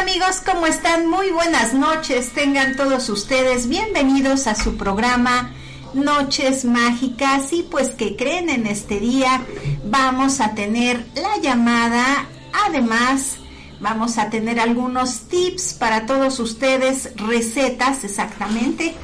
Amigos, ¿cómo están? Muy buenas noches. Tengan todos ustedes bienvenidos a su programa Noches Mágicas. Y pues que creen en este día, vamos a tener la llamada. Además, vamos a tener algunos tips para todos ustedes, recetas exactamente.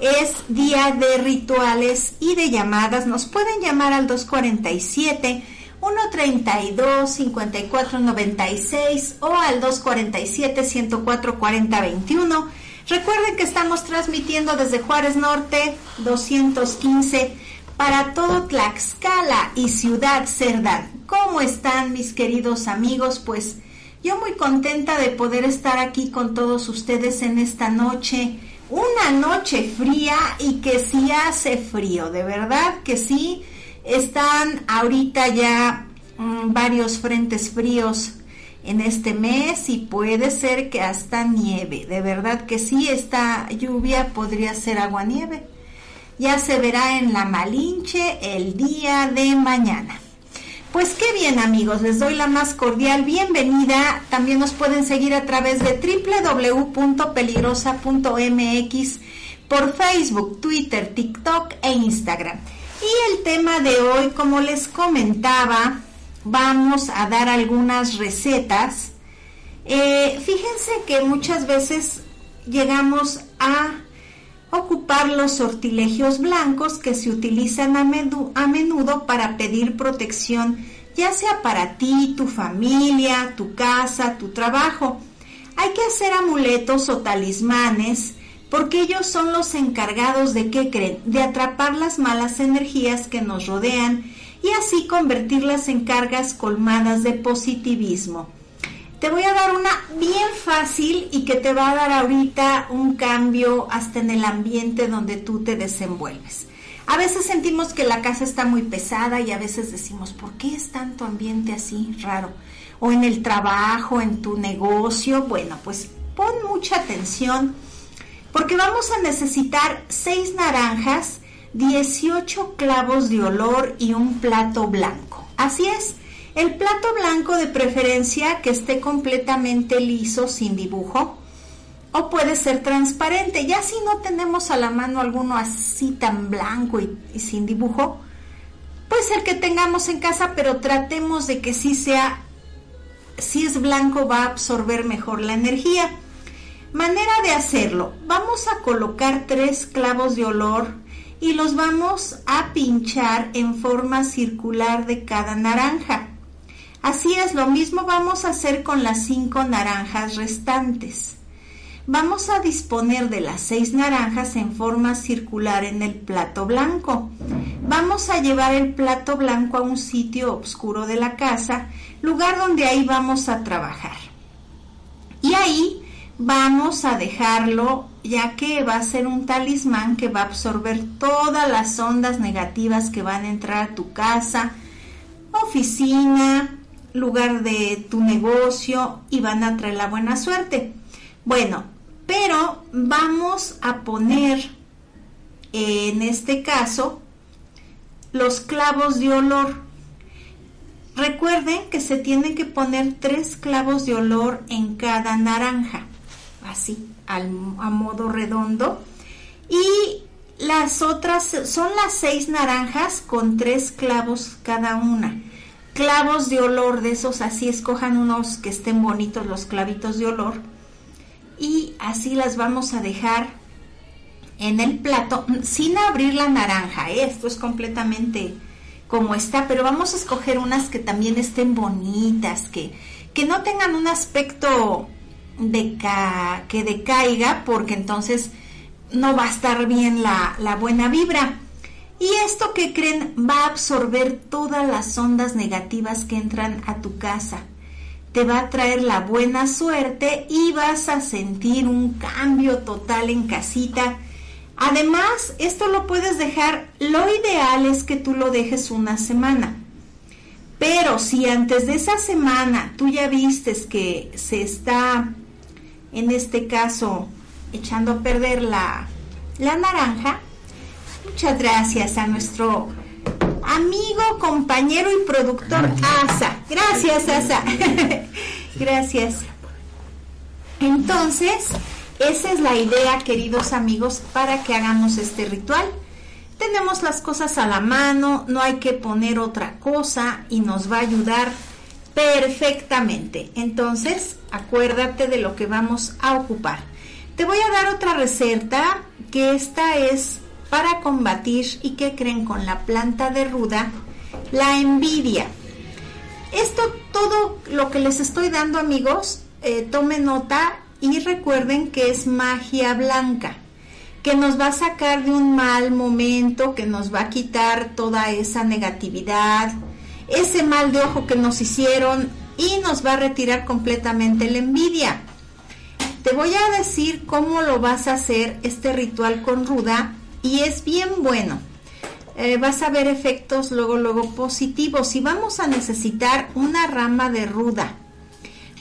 Es día de rituales y de llamadas. Nos pueden llamar al 247 132 5496 o al 247 104 40 21. Recuerden que estamos transmitiendo desde Juárez Norte 215 para todo Tlaxcala y Ciudad Cerdán. ¿Cómo están mis queridos amigos? Pues yo muy contenta de poder estar aquí con todos ustedes en esta noche. Una noche fría y que sí hace frío, de verdad que sí están ahorita ya mm, varios frentes fríos en este mes y puede ser que hasta nieve. De verdad que sí, esta lluvia podría ser agua-nieve. Ya se verá en la Malinche el día de mañana. Pues qué bien amigos, les doy la más cordial bienvenida. También nos pueden seguir a través de www.peligrosa.mx por Facebook, Twitter, TikTok e Instagram. Y el tema de hoy, como les comentaba, vamos a dar algunas recetas. Eh, fíjense que muchas veces llegamos a ocupar los sortilegios blancos que se utilizan a, a menudo para pedir protección, ya sea para ti, tu familia, tu casa, tu trabajo. Hay que hacer amuletos o talismanes porque ellos son los encargados de qué creen, de atrapar las malas energías que nos rodean y así convertirlas en cargas colmadas de positivismo. Te voy a dar una bien fácil y que te va a dar ahorita un cambio hasta en el ambiente donde tú te desenvuelves. A veces sentimos que la casa está muy pesada y a veces decimos, ¿por qué es tanto ambiente así raro? O en el trabajo, en tu negocio. Bueno, pues pon mucha atención porque vamos a necesitar 6 naranjas, 18 clavos de olor y un plato blanco. Así es, el plato blanco de preferencia que esté completamente liso, sin dibujo, o puede ser transparente. Ya si no tenemos a la mano alguno así tan blanco y, sin dibujo, puede ser que tengamos en casa, pero tratemos de que sí sea, si es blanco va a absorber mejor la energía. Manera de hacerlo. Vamos a colocar tres clavos de olor y los vamos a pinchar en forma circular de cada naranja. Así es, lo mismo vamos a hacer con las cinco naranjas restantes. Vamos a disponer de las seis naranjas en forma circular en el plato blanco. Vamos a llevar el plato blanco a un sitio oscuro de la casa, lugar donde ahí vamos a trabajar. Y ahí vamos a dejarlo ya que va a ser un talismán que va a absorber todas las ondas negativas que van a entrar a tu casa, oficina, lugar de tu negocio y van a traer la buena suerte. Bueno, pero vamos a poner en este caso los clavos de olor. Recuerden que se tienen que poner tres clavos de olor en cada naranja así, a modo redondo. Y las otras son las seis naranjas con tres clavos cada una. Clavos de olor de esos, así escojan unos que estén bonitos los clavitos de olor. Y así las vamos a dejar en el plato sin abrir la naranja. ¿eh? Esto es completamente como está, pero vamos a escoger unas que también estén bonitas, que, que no tengan un aspecto que decaiga porque entonces no va a estar bien la, la buena vibra. Y esto que creen va a absorber todas las ondas negativas que entran a tu casa. Te va a traer la buena suerte y vas a sentir un cambio total en casita. Además, esto lo puedes dejar, lo ideal es que tú lo dejes una semana. Pero si antes de esa semana tú ya vistes que se está en este caso echando a perder la, la naranja. Muchas gracias a nuestro amigo, compañero y productor Asa. Gracias, Asa. gracias. Entonces, esa es la idea, queridos amigos, para que hagamos este ritual. Tenemos las cosas a la mano, no hay que poner otra cosa y nos va a ayudar perfectamente. Entonces, acuérdate de lo que vamos a ocupar. Te voy a dar otra receta que esta es para combatir y que creen con la planta de ruda, la envidia. Esto, todo lo que les estoy dando amigos, eh, tome nota y recuerden que es magia blanca, que nos va a sacar de un mal momento, que nos va a quitar toda esa negatividad, ese mal de ojo que nos hicieron y nos va a retirar completamente la envidia. Te voy a decir cómo lo vas a hacer este ritual con ruda y es bien bueno. Eh, vas a ver efectos luego, luego positivos y vamos a necesitar una rama de ruda,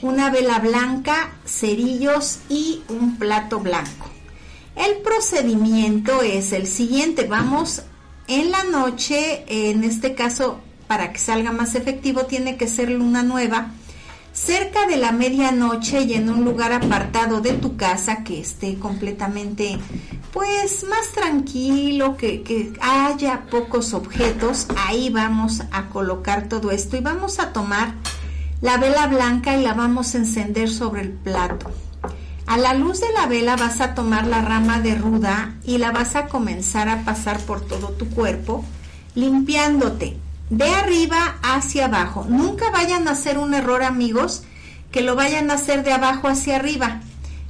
una vela blanca, cerillos y un plato blanco. El procedimiento es el siguiente, vamos en la noche, en este caso para que salga más efectivo tiene que ser luna nueva, cerca de la medianoche y en un lugar apartado de tu casa que esté completamente pues más tranquilo, que, que, haya pocos objetos, ahí vamos a colocar todo esto y vamos a tomar la vela blanca y la vamos a encender sobre el plato. A la luz de la vela vas a tomar la rama de ruda y la vas a comenzar a pasar por todo tu cuerpo, limpiándote de arriba hacia abajo. Nunca vayan a hacer un error, amigos, que lo vayan a hacer de abajo hacia arriba.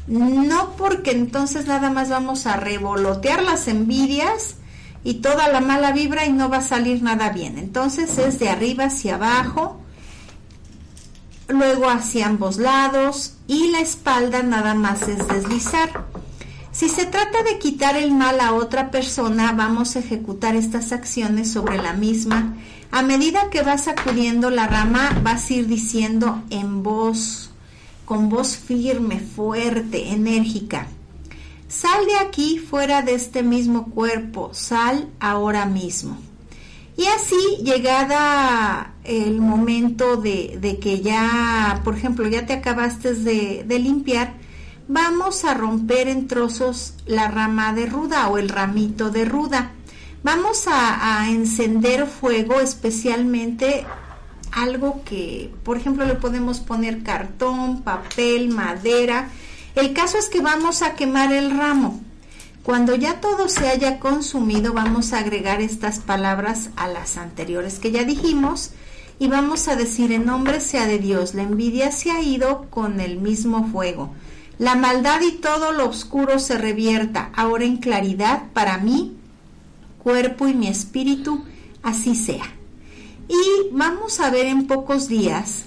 No porque entonces nada más vamos a revolotear las envidias y toda la mala vibra y no va a salir nada bien. Entonces es de arriba hacia abajo, luego hacia ambos lados y la espalda nada más es deslizar. Si se trata de quitar el mal a otra persona, vamos a ejecutar estas acciones sobre la misma a medida que vas sacudiendo la rama, vas a ir diciendo en voz, con voz firme, fuerte, enérgica. Sal de aquí fuera de este mismo cuerpo, sal ahora mismo. Y así, llegada el momento de, que ya, por ejemplo, ya te acabaste de, de limpiar, vamos a romper en trozos la rama de ruda o el ramito de ruda. Vamos a, encender fuego, especialmente algo que, por ejemplo, le podemos poner cartón, papel, madera. El caso es que vamos a quemar el ramo. Cuando ya todo se haya consumido, vamos a agregar estas palabras a las anteriores que ya dijimos y vamos a decir en nombre sea de Dios, la envidia se ha ido con el mismo fuego. La maldad y todo lo oscuro se revierta ahora en claridad para mí cuerpo y mi espíritu, así sea. Y vamos a ver en pocos días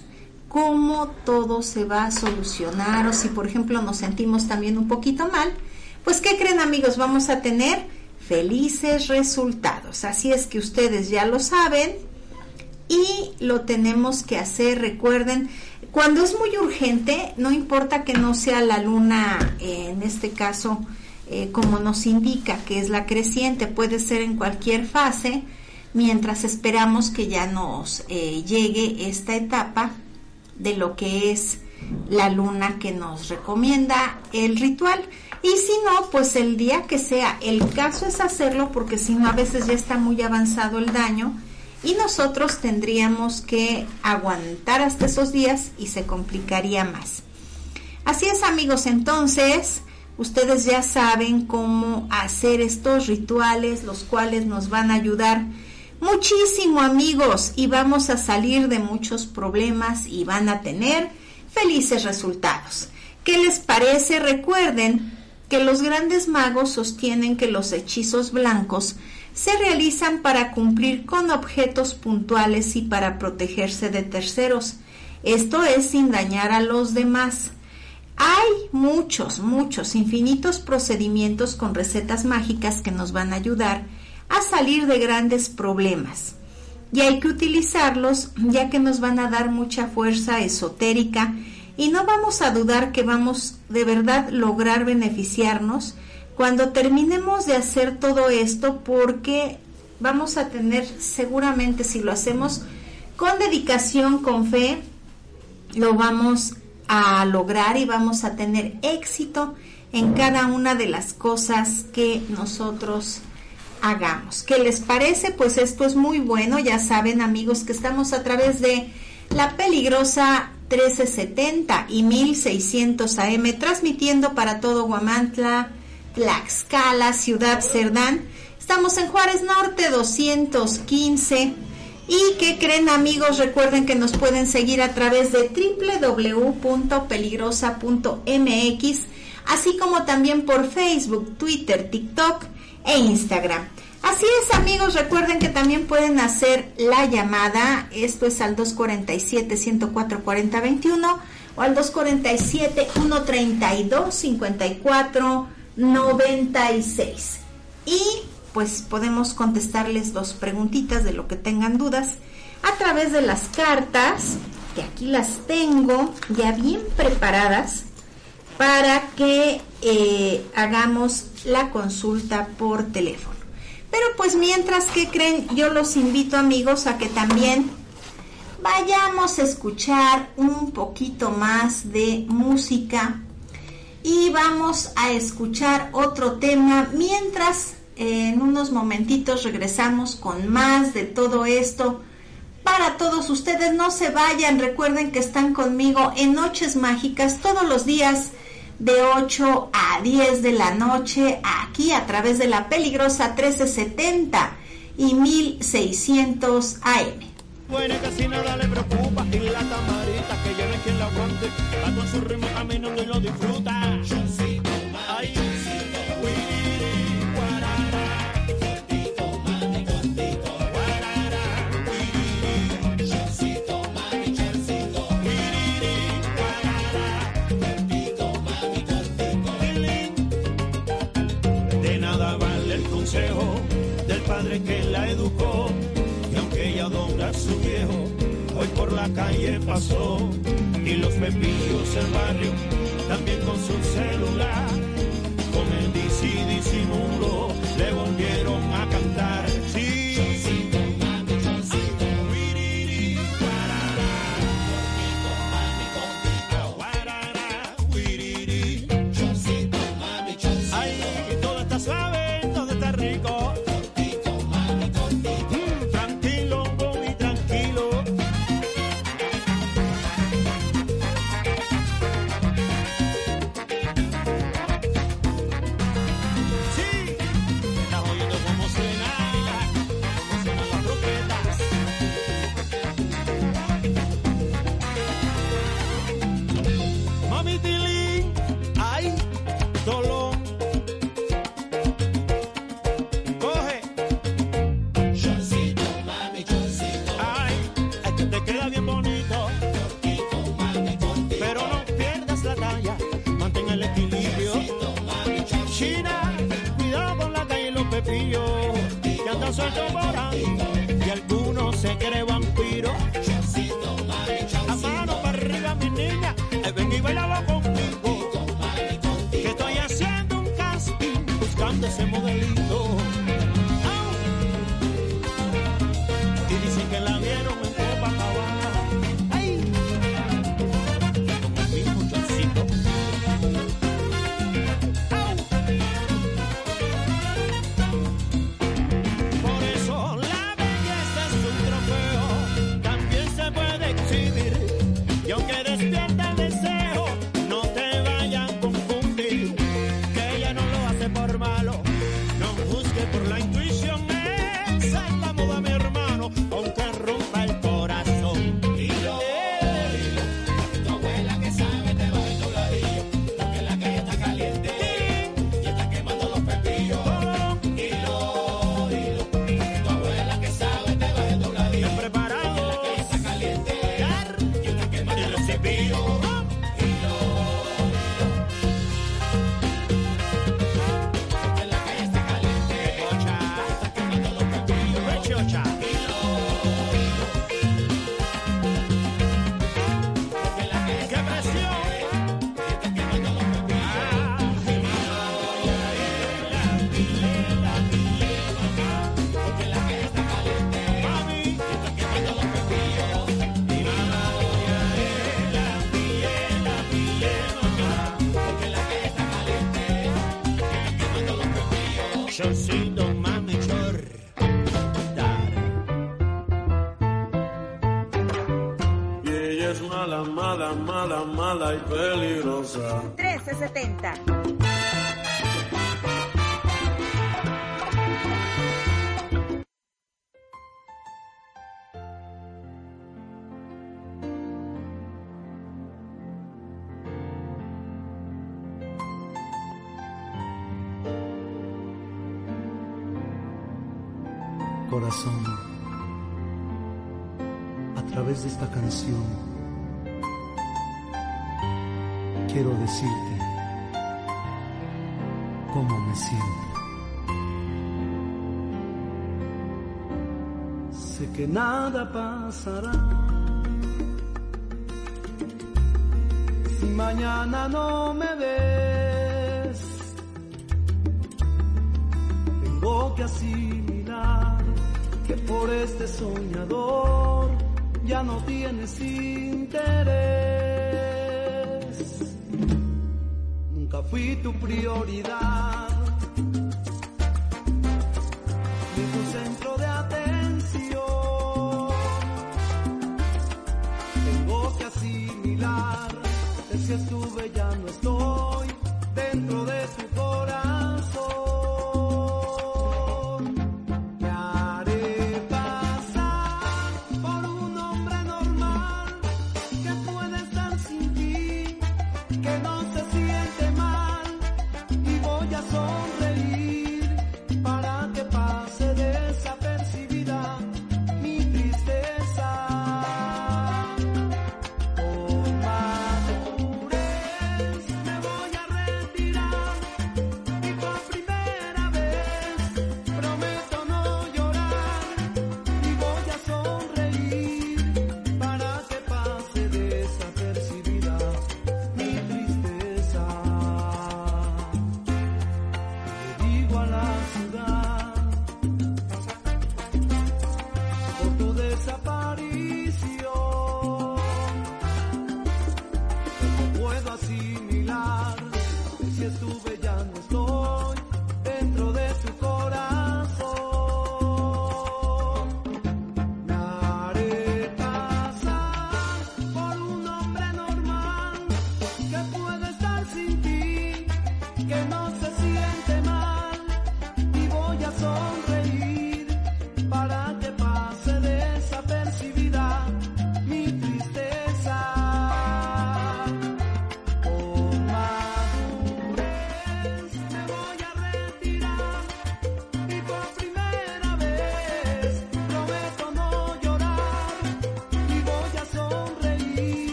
cómo todo se va a solucionar o si por ejemplo nos sentimos también un poquito mal, pues ¿qué creen amigos? Vamos a tener felices resultados. Así es que ustedes ya lo saben y lo tenemos que hacer. Recuerden, cuando es muy urgente, no importa que no sea la luna, en este caso, eh, como nos indica que es la creciente, puede ser en cualquier fase, mientras esperamos que ya nos eh, llegue esta etapa de lo que es la luna que nos recomienda el ritual. Y si no, pues el día que sea, el caso es hacerlo porque si no a veces ya está muy avanzado el daño y nosotros tendríamos que aguantar hasta esos días y se complicaría más. Así es amigos, entonces Ustedes ya saben cómo hacer estos rituales, los cuales nos van a ayudar muchísimo amigos y vamos a salir de muchos problemas y van a tener felices resultados. ¿Qué les parece? Recuerden que los grandes magos sostienen que los hechizos blancos se realizan para cumplir con objetos puntuales y para protegerse de terceros. Esto es sin dañar a los demás. Hay muchos, muchos, infinitos procedimientos con recetas mágicas que nos van a ayudar a salir de grandes problemas. Y hay que utilizarlos ya que nos van a dar mucha fuerza esotérica y no vamos a dudar que vamos de verdad lograr beneficiarnos cuando terminemos de hacer todo esto porque vamos a tener seguramente si lo hacemos con dedicación, con fe, lo vamos a lograr y vamos a tener éxito en cada una de las cosas que nosotros hagamos. ¿Qué les parece? Pues esto es muy bueno. Ya saben amigos que estamos a través de la peligrosa 1370 y 1600 AM transmitiendo para todo Guamantla, Tlaxcala, Ciudad Cerdán. Estamos en Juárez Norte 215. ¿Y qué creen amigos? Recuerden que nos pueden seguir a través de www.peligrosa.mx, así como también por Facebook, Twitter, TikTok e Instagram. Así es amigos, recuerden que también pueden hacer la llamada, esto es al 247-104-4021 o al 247-132-5496. Y pues podemos contestarles dos preguntitas de lo que tengan dudas a través de las cartas, que aquí las tengo ya bien preparadas para que eh, hagamos la consulta por teléfono. Pero pues mientras que creen, yo los invito amigos a que también vayamos a escuchar un poquito más de música y vamos a escuchar otro tema mientras en unos momentitos regresamos con más de todo esto para todos ustedes. No se vayan, recuerden que están conmigo en Noches Mágicas todos los días de 8 a 10 de la noche aquí a través de la peligrosa 1370 y 1600 AM. Bueno, casi nada le preocupa y la camarita que lleve quien la aguante, va con su ritmo y lo disfruta. Educó. Y aunque ella adora a su viejo, hoy por la calle pasó. Y los pepillos del barrio, también con su celular. Con el disimulo, le volvieron que andan sueltos por ahí. Y algunos se creen vampiro. A mano para arriba, mi niña, ven y bailalo conmigo. Que estoy haciendo un casting, buscando ese modelito. 1370. Corazón, a través de esta canción, quiero decirte cómo me siento. Sé que nada pasará. Si mañana no me ves, tengo que asimilar que por este soñador ya no tienes interés. Fui tu prioridad, ni tu centro de atención. Tengo que asimilar que si estuve ya no estoy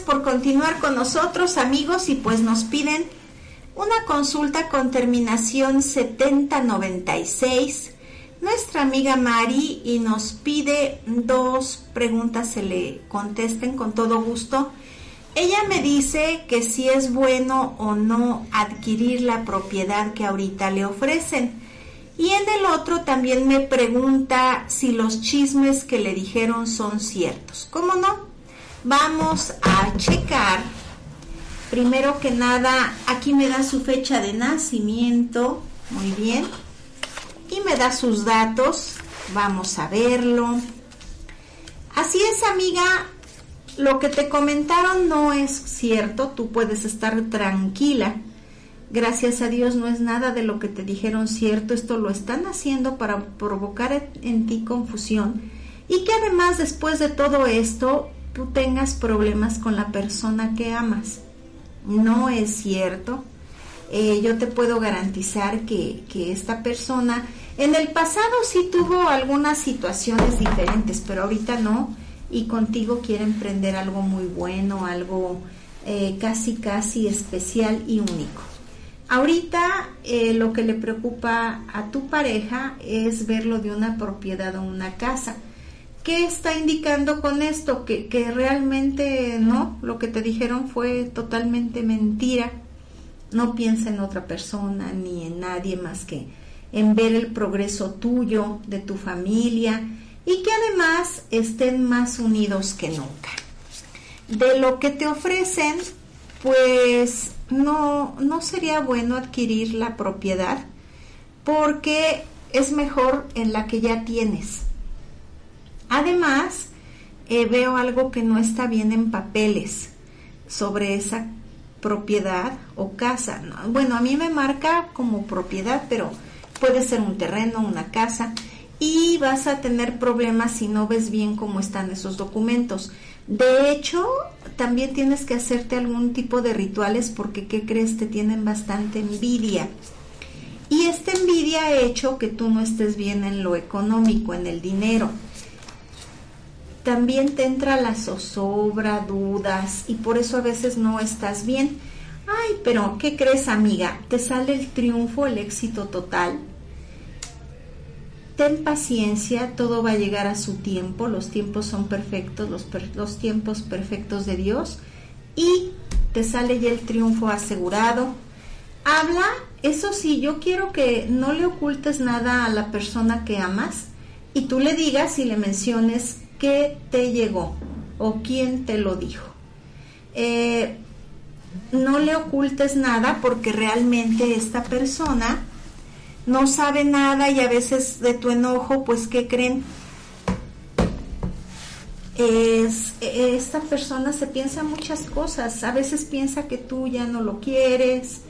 Por continuar con nosotros amigos y pues nos piden una consulta con terminación 7096. Nuestra amiga Mari y nos pide dos preguntas, se le contesten con todo gusto. Ella me dice que si es bueno o no adquirir la propiedad que ahorita le ofrecen. Y en el otro también me pregunta si los chismes que le dijeron son ciertos. ¿Cómo no? Vamos a checar. Primero que nada, aquí me da su fecha de nacimiento. Muy bien. Y me da sus datos. Vamos a verlo. Así es, amiga. Lo que te comentaron no es cierto. Tú puedes estar tranquila. Gracias a Dios no es nada de lo que te dijeron cierto. Esto lo están haciendo para provocar en ti confusión. Y que además después de todo esto tú tengas problemas con la persona que amas. No es cierto. Eh, yo te puedo garantizar que, que esta persona en el pasado sí tuvo algunas situaciones diferentes, pero ahorita no. Y contigo quiere emprender algo muy bueno, algo eh, casi, casi especial y único. Ahorita eh, lo que le preocupa a tu pareja es verlo de una propiedad o una casa. ¿Qué está indicando con esto? Que, que realmente no, lo que te dijeron fue totalmente mentira. No piensa en otra persona ni en nadie más que en ver el progreso tuyo, de tu familia y que además estén más unidos que nunca. De lo que te ofrecen, pues no, no sería bueno adquirir la propiedad porque es mejor en la que ya tienes. Además, eh, veo algo que no está bien en papeles sobre esa propiedad o casa. Bueno, a mí me marca como propiedad, pero puede ser un terreno, una casa, y vas a tener problemas si no ves bien cómo están esos documentos. De hecho, también tienes que hacerte algún tipo de rituales porque, ¿qué crees? Te tienen bastante envidia. Y esta envidia ha hecho que tú no estés bien en lo económico, en el dinero. También te entra la zozobra, dudas, y por eso a veces no estás bien. Ay, pero ¿qué crees, amiga? Te sale el triunfo, el éxito total. Ten paciencia, todo va a llegar a su tiempo, los tiempos son perfectos, los, los tiempos perfectos de Dios, y te sale ya el triunfo asegurado. Habla, eso sí, yo quiero que no le ocultes nada a la persona que amas y tú le digas y le menciones qué te llegó o quién te lo dijo. Eh, no le ocultes nada porque realmente esta persona no sabe nada y a veces de tu enojo, pues, ¿qué creen? Es, esta persona se piensa muchas cosas, a veces piensa que tú ya no lo quieres,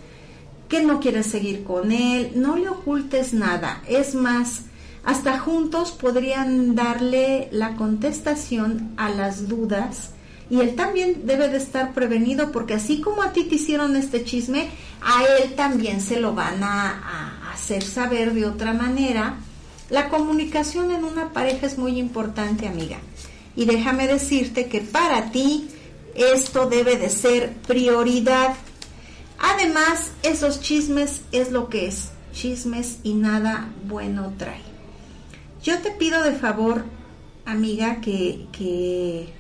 que no quieres seguir con él, no le ocultes nada, es más, hasta juntos podrían darle la contestación a las dudas y él también debe de estar prevenido porque así como a ti te hicieron este chisme, a él también se lo van a, hacer saber de otra manera. La comunicación en una pareja es muy importante, amiga. Y déjame decirte que para ti esto debe de ser prioridad. Además, esos chismes es lo que es, chismes y nada bueno trae. Yo te pido de favor, amiga, que, que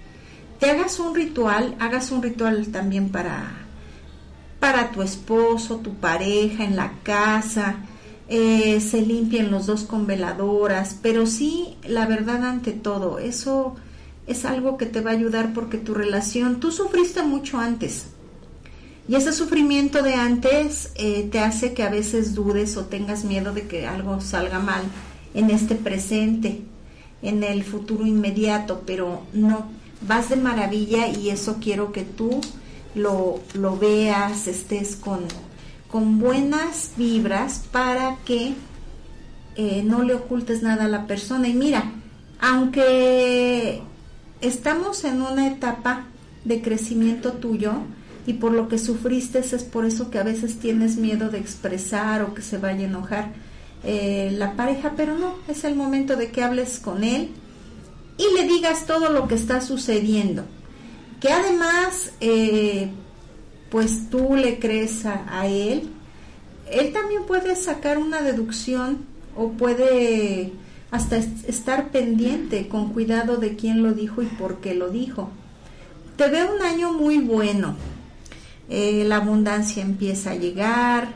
te hagas un ritual, hagas un ritual también para, para tu esposo, tu pareja, en la casa, eh, se limpien los dos con veladoras, pero sí, la verdad ante todo, eso es algo que te va a ayudar porque tu relación, tú sufriste mucho antes. Y ese sufrimiento de antes eh, te hace que a veces dudes o tengas miedo de que algo salga mal en este presente, en el futuro inmediato, pero no, vas de maravilla y eso quiero que tú lo, lo veas, estés con, con buenas vibras para que eh, no le ocultes nada a la persona. Y mira, aunque estamos en una etapa de crecimiento tuyo y por lo que sufriste es por eso que a veces tienes miedo de expresar o que se vaya a enojar eh, la pareja, pero no, es el momento de que hables con él y le digas todo lo que está sucediendo. Que además, eh, pues tú le crees a, él, él también puede sacar una deducción o puede hasta estar pendiente con cuidado de quién lo dijo y por qué lo dijo. Te veo un año muy bueno. Eh, la abundancia empieza a llegar,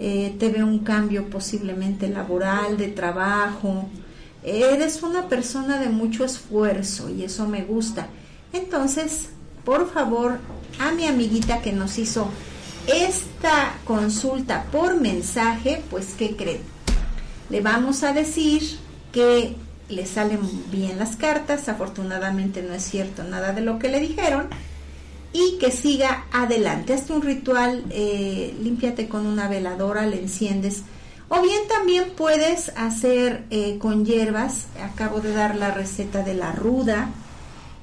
eh, te veo un cambio posiblemente laboral, de trabajo, Eres una persona de mucho esfuerzo y eso me gusta. Entonces, por favor, a mi amiguita que nos hizo esta consulta por mensaje, pues, ¿qué creen? Le vamos a decir que le salen bien las cartas, afortunadamente no es cierto nada de lo que le dijeron, y que siga adelante. Hazte un ritual, eh, límpiate con una veladora, le enciendes o bien también puedes hacer eh, con hierbas, acabo de dar la receta de la ruda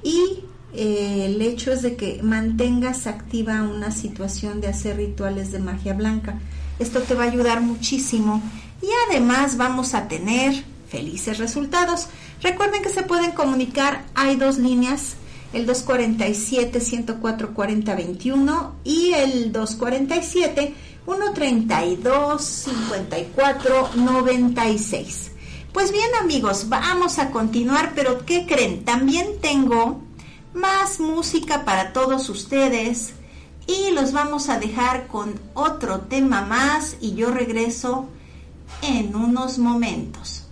y eh, el hecho es de que mantengas activa una situación de hacer rituales de magia blanca. Esto te va a ayudar muchísimo y además vamos a tener felices resultados. Recuerden que se pueden comunicar, hay dos líneas, el 247-104-4021 y el 247 132 54 96. Pues bien amigos, vamos a continuar, pero ¿qué creen? También tengo más música para todos ustedes y los vamos a dejar con otro tema más y yo regreso en unos momentos.